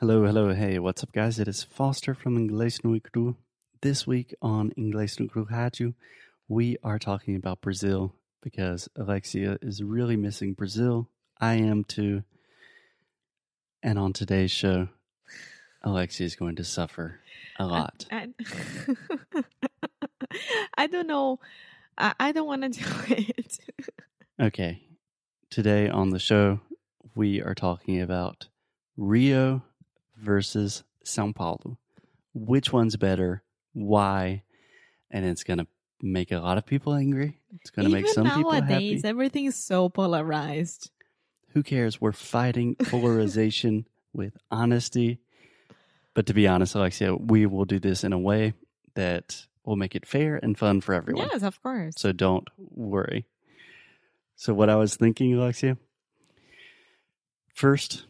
Hello, hello, hey, what's up, guys? It is Foster from Inglês no Cru. This week on Inglês no Cru Rádio, we are talking about Brazil because Alexia is really missing Brazil. I am too. And on today's show, Alexia is going to suffer a lot. I, I don't know. I, I don't want to do it. Okay, today on the show, we are talking about Rio versus Sao Paulo. Which one's better? Why? And it's going to make a lot of people angry. It's going to make some people happy. nowadays, everything is so polarized. Who cares? We're fighting polarization with honesty. But to be honest, Alexia, we will do this in a way that will make it fair and fun for everyone. Yes, of course. So don't worry. So, what I was thinking, Alexia, first,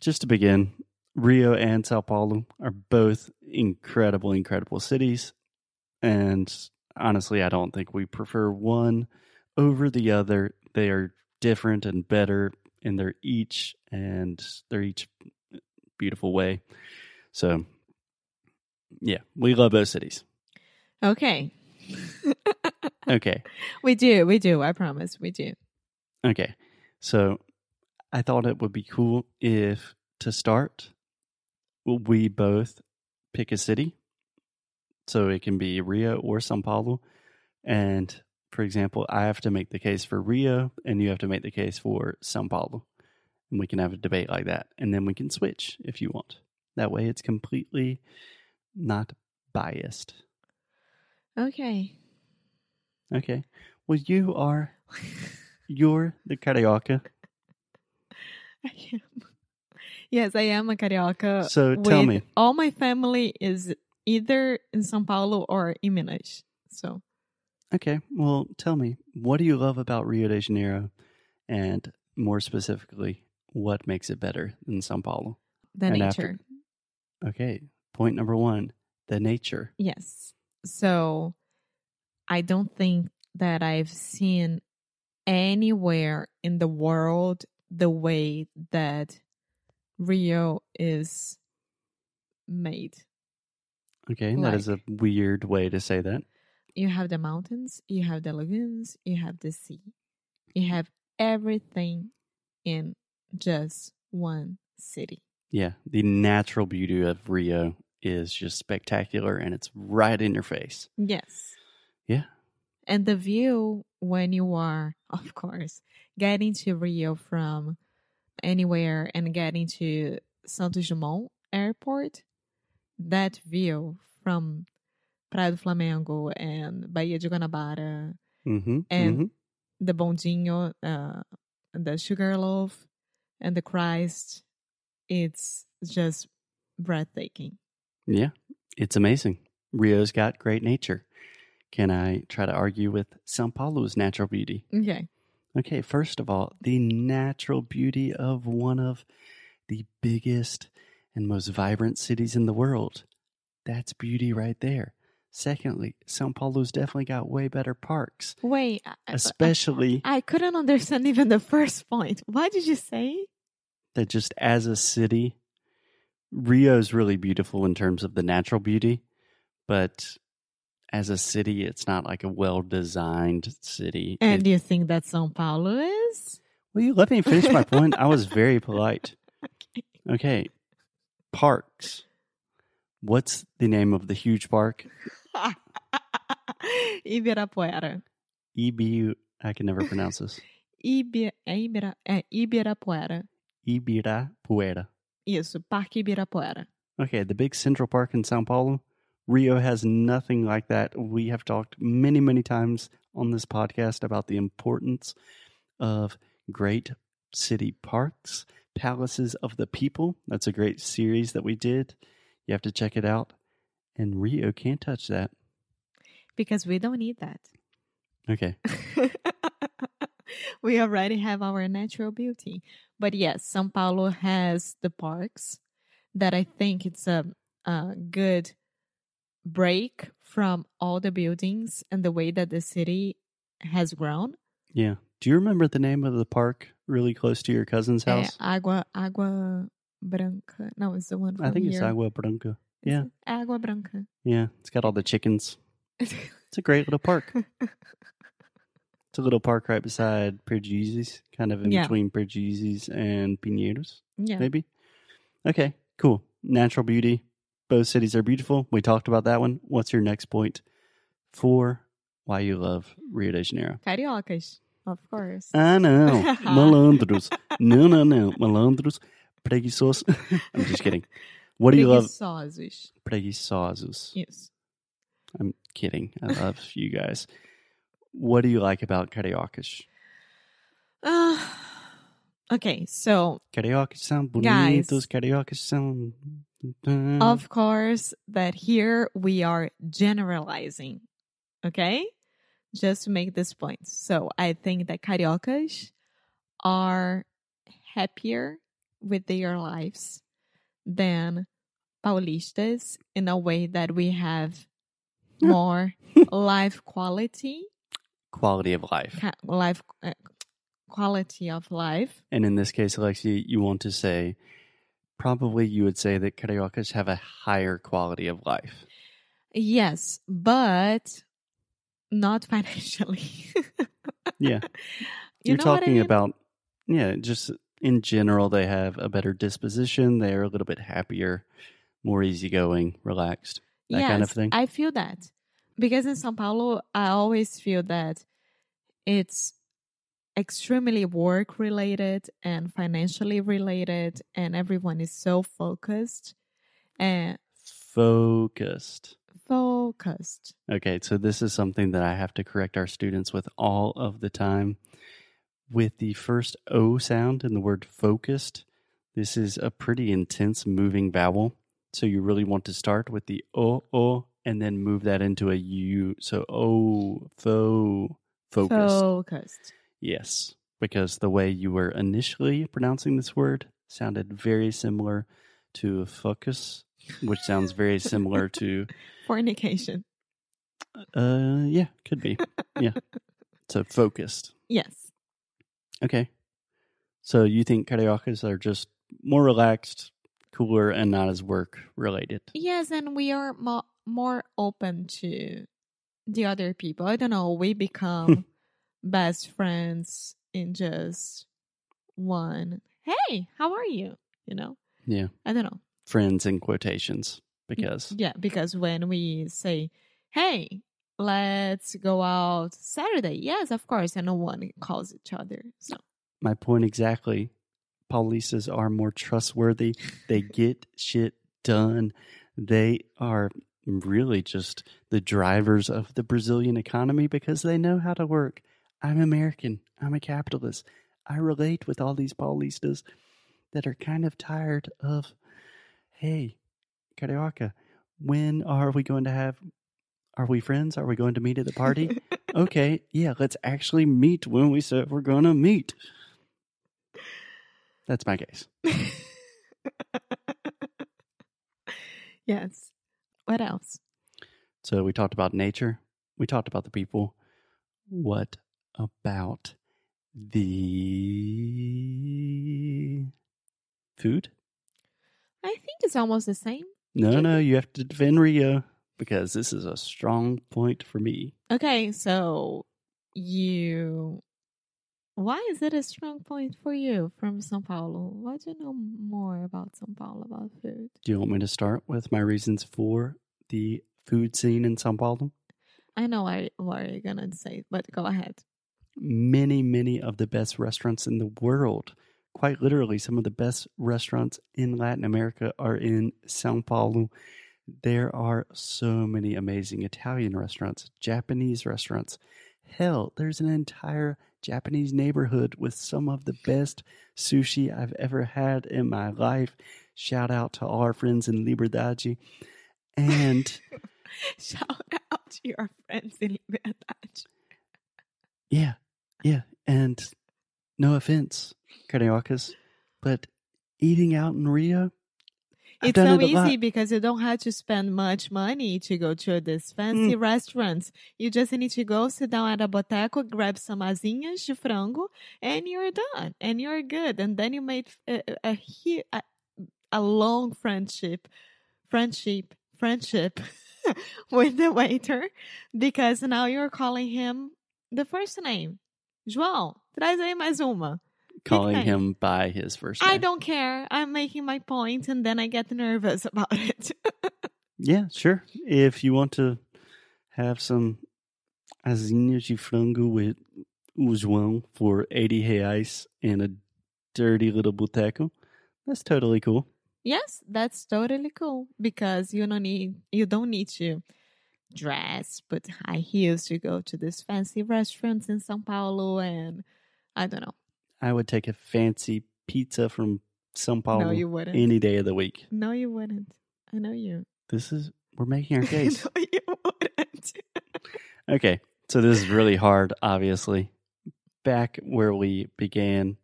just to begin, Rio and Sao Paulo are both incredible, incredible cities. And honestly, I don't think we prefer one over the other. They are different and better in their each, and they're each beautiful way. So, yeah, we love both cities. Okay. Okay. we do. We do. I promise. We do. Okay. So I thought it would be cool if to start, we both pick a city. So it can be Rio or Sao Paulo. And for example, I have to make the case for Rio and you have to make the case for Sao Paulo. And we can have a debate like that. And then we can switch if you want. That way it's completely not biased. Okay. Okay. Well, you are, you're the carioca. I am. Yes, I am a carioca. So tell me. All my family is either in São Paulo or in Minas. So Okay, well, tell me, what do you love about Rio de Janeiro? And more specifically, what makes it better than Sao Paulo? the And nature. after- Okay, point number one the nature. Yes. So I don't think that I've seen anywhere in the world the way that Rio is made. Okay, that is a weird way to say that. You have the mountains, you have the lagoons, you have the sea. You have everything in just one city. Yeah, the natural beauty of Rio is just spectacular and it's right in your face. Yes. Yeah. And the view when you are, of course, getting to Rio from anywhere and getting to Santos Dumont Airport, that view from Praia do Flamengo and Baía de Guanabara, Mm-hmm. And- the Bondinho, uh, the Sugarloaf, and the Christ, it's just breathtaking. Yeah, it's amazing. Rio's got great nature. Can I try to argue with Sao Paulo's natural beauty? Okay. Okay, first of all, the natural beauty of one of the biggest and most vibrant cities in the world. That's beauty right there. Secondly, Sao Paulo's definitely got way better parks, Wait. I- I- especially I couldn't understand even the first point. What did you say? that just as a city, Rio's really beautiful in terms of the natural beauty, but as a city, it's not like a well designed city. And It- do you think that Sao Paulo is? will you let me finish my point? I was very polite. Okay. Parks. What's the name of the huge park? Ibirapuera. Ibi I can never pronounce this. Ibi, Ibira, é Ibirapuera. Ibirapuera. Isso, Parque Ibirapuera. Okay, the big central park in Sao Paulo. Rio has nothing like that. We have talked many, many times on this podcast about the importance of great city parks, palaces of the people. That's a great series that we did. You have to check it out. And Rio can't touch that. Because we don't need that. Okay. we already have our natural beauty. But yes, Sao Paulo has the parks that I think it's a, a good break from all the buildings and the way that the city has grown. Yeah. Do you remember the name of the park really close to your cousin's É house? água, água Branca. No, it's the one from I think here. it's Agua Branca. Yeah. Is it? Agua Branca. Yeah, it's got all the chickens. It's a great little park. It's a little park right beside Perdizes, kind of in Yeah. between Perdizes and Pinheiros, yeah. maybe. Okay, cool. Natural beauty. Both cities are beautiful. We talked about that one. What's your next point for why you love Rio de Janeiro? Cariocas, of course. I know. Malandros. no, no, no. Malandros. Preguiçosos. I'm just kidding. What do you love? Preguiçosos. Preguiçosos. Yes. I'm kidding. I love you guys. What do you like about Cariocas? Uh, okay, so Cariocas são Guys. bonitos. Cariocas são. Of course that here we are generalizing okay? Just to make this point. So i think that cariocas are happier with their lives than paulistas in a way that we have more life quality. Quality of life. ca- life uh, quality of life. And in this case, Alexi, you want to say, probably you would say that Cariocas have a higher quality of life. yes but not financially Yeah. You You're know what I talking mean? about, yeah, just in general, they have a better disposition. They're a little bit happier, more easygoing, relaxed, that yes, kind of thing. I feel that because in São Paulo, I always feel that it's extremely work related and financially related, and everyone is so focused and Focused. focused. Okay, so this is something that I have to correct our students with all of the time. With the first O sound in the word focused, this is a pretty intense moving vowel. So you really want to start with the O, O, and then move that into a U. So O, fo, focused. Focused. Yes, because the way you were initially pronouncing this word sounded very similar to focus, which sounds very similar to Fornication. uh, yeah, could be. Yeah. So focused. Yes. Okay. So you think cariocas are just more relaxed, cooler, and not as work related? Yes, and we are mo- more open to the other people. I don't know. We become best friends in just one. Hey, how are you? You know. Yeah. I don't know. Friends in quotations because Yeah, because when we say, "Hey, let's go out Saturday," yes, of course, and no one calls each other. So my point exactly. Paulistas are more trustworthy. They get shit done. They are really just the drivers of the Brazilian economy because they know how to work. I'm American. I'm a capitalist. I relate with all these Paulistas that are kind of tired of, hey, Carioca, when are we going to have, are we friends? Are we going to meet at the party? okay, yeah, let's actually meet when we said we're going to meet. That's my case. yes. What else? So we talked about nature. We talked about the people. What about the food? I think it's almost the same. No, no, you have to defend Rio because this is a strong point for me. Okay, so you. Why is it a strong point for you from São Paulo? Why do you know more about São Paulo about food? Do you want me to start with my reasons for the food scene in Sao Paulo? I know I, what you're gonna say, but go ahead. Many, many of the best restaurants in the world. Quite literally, some of the best restaurants in Latin America are in Sao Paulo. There are so many amazing Italian restaurants, Japanese restaurants. Hell, there's an entire Japanese neighborhood with some of the best sushi I've ever had in my life. Shout out to all our friends in Liberdade. And Shout out to your friends in Liberdade. Yeah, yeah. And no offense, Cariocas, but eating out in Rio, I've It's so it easy lot. because you don't have to spend much money to go to these fancy mm. restaurants. You just need to go sit down at a boteco, grab some asinhas de frango, and you're done. And you're good. And then you made a, a, a a long friendship, friendship, friendship with the waiter because now you're calling him the first name. João, traz aí mais uma. Calling him by his first name. I don't care. I'm making my point and then I get nervous about it. Yeah, sure. If you want to have some asinhas de frango with o João for 80 reais and a dirty little boteco, that's totally cool. yes, that's totally cool because you don't need you don't need to dress, put high heels to go to these fancy restaurants in São Paulo and I don't know. I would take a fancy pizza from São Paulo no, you wouldn't. any day of the week. no, you wouldn't. I know you. This is, we're making our case. no, you wouldn't. okay, so this is really hard, obviously. Back where we began,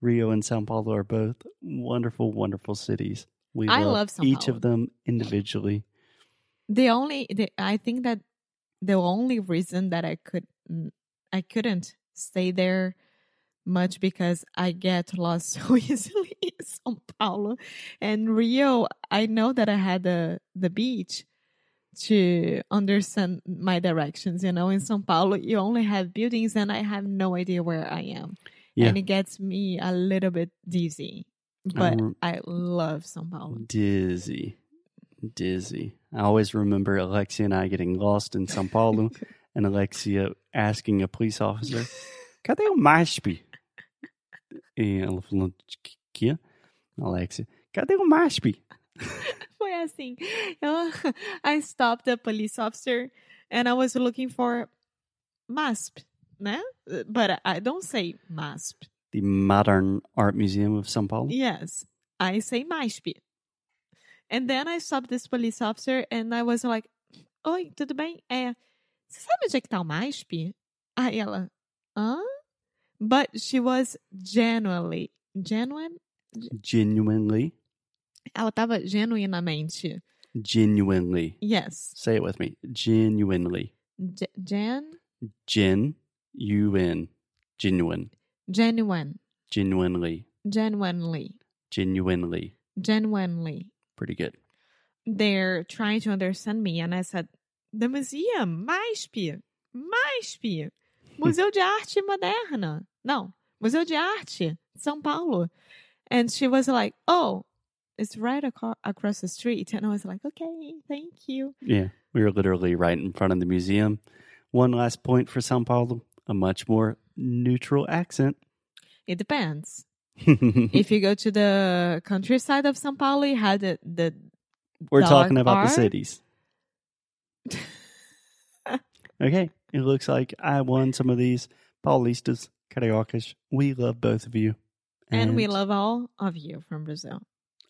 Rio and Sao Paulo are both wonderful, wonderful cities. We I love, love each of them individually. The only the, i think that the only reason that i could mm, i couldn't stay there much because i get lost so easily in sao paulo and rio i know that i had the the beach to understand my directions you know in sao paulo you only have buildings and i have no idea where i am Yeah. and it gets me a little bit dizzy but rem- i love sao paulo Dizzy. Dizzy. I always remember Alexia and I getting lost in Sao Paulo and Alexia asking a police officer, Cadê o MASP? E ela falou, que? Alexia, cadê o MASP? Foi assim. Eu, I stopped the police officer and I was looking for MASP, né? But I don't say MASP. The Modern Art Museum of Sao Paulo. Yes, I say MASP. And then I stopped this police officer and I was like, Oi, tudo bem? É, você sabe onde é que tá o MASP? Aí ela, hã? But she was genuinely, genuine? Genuinely. Ela tava genuinamente. Genuinely. Yes. Say it with me. Genuinely. Ge- gen? Gen. U-N. Genuine. Genuine. Genuinely. Genuinely. Genuinely. Genuinely. Pretty good. They're trying to understand me. And I said, The museum, MASP, MASP, hmm. Museu de Arte Moderna. No, Museu de Arte, São Paulo. And she was like, Oh, it's right aco- across the street. And I was like, Okay, thank you. Yeah. We were literally right in front of the museum. One last point for Sao Paulo. A much more neutral accent. It depends. If you go to the countryside of São Paulo, you have the, the We're talking about the cities. okay. It looks like I won some of these Paulistas, Cariocas. We love both of you. and we love all of you from Brazil.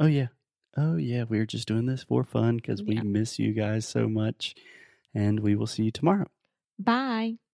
Oh, yeah. Oh, yeah. We're just doing this for fun because we miss you guys so much. And we will see you tomorrow. Bye.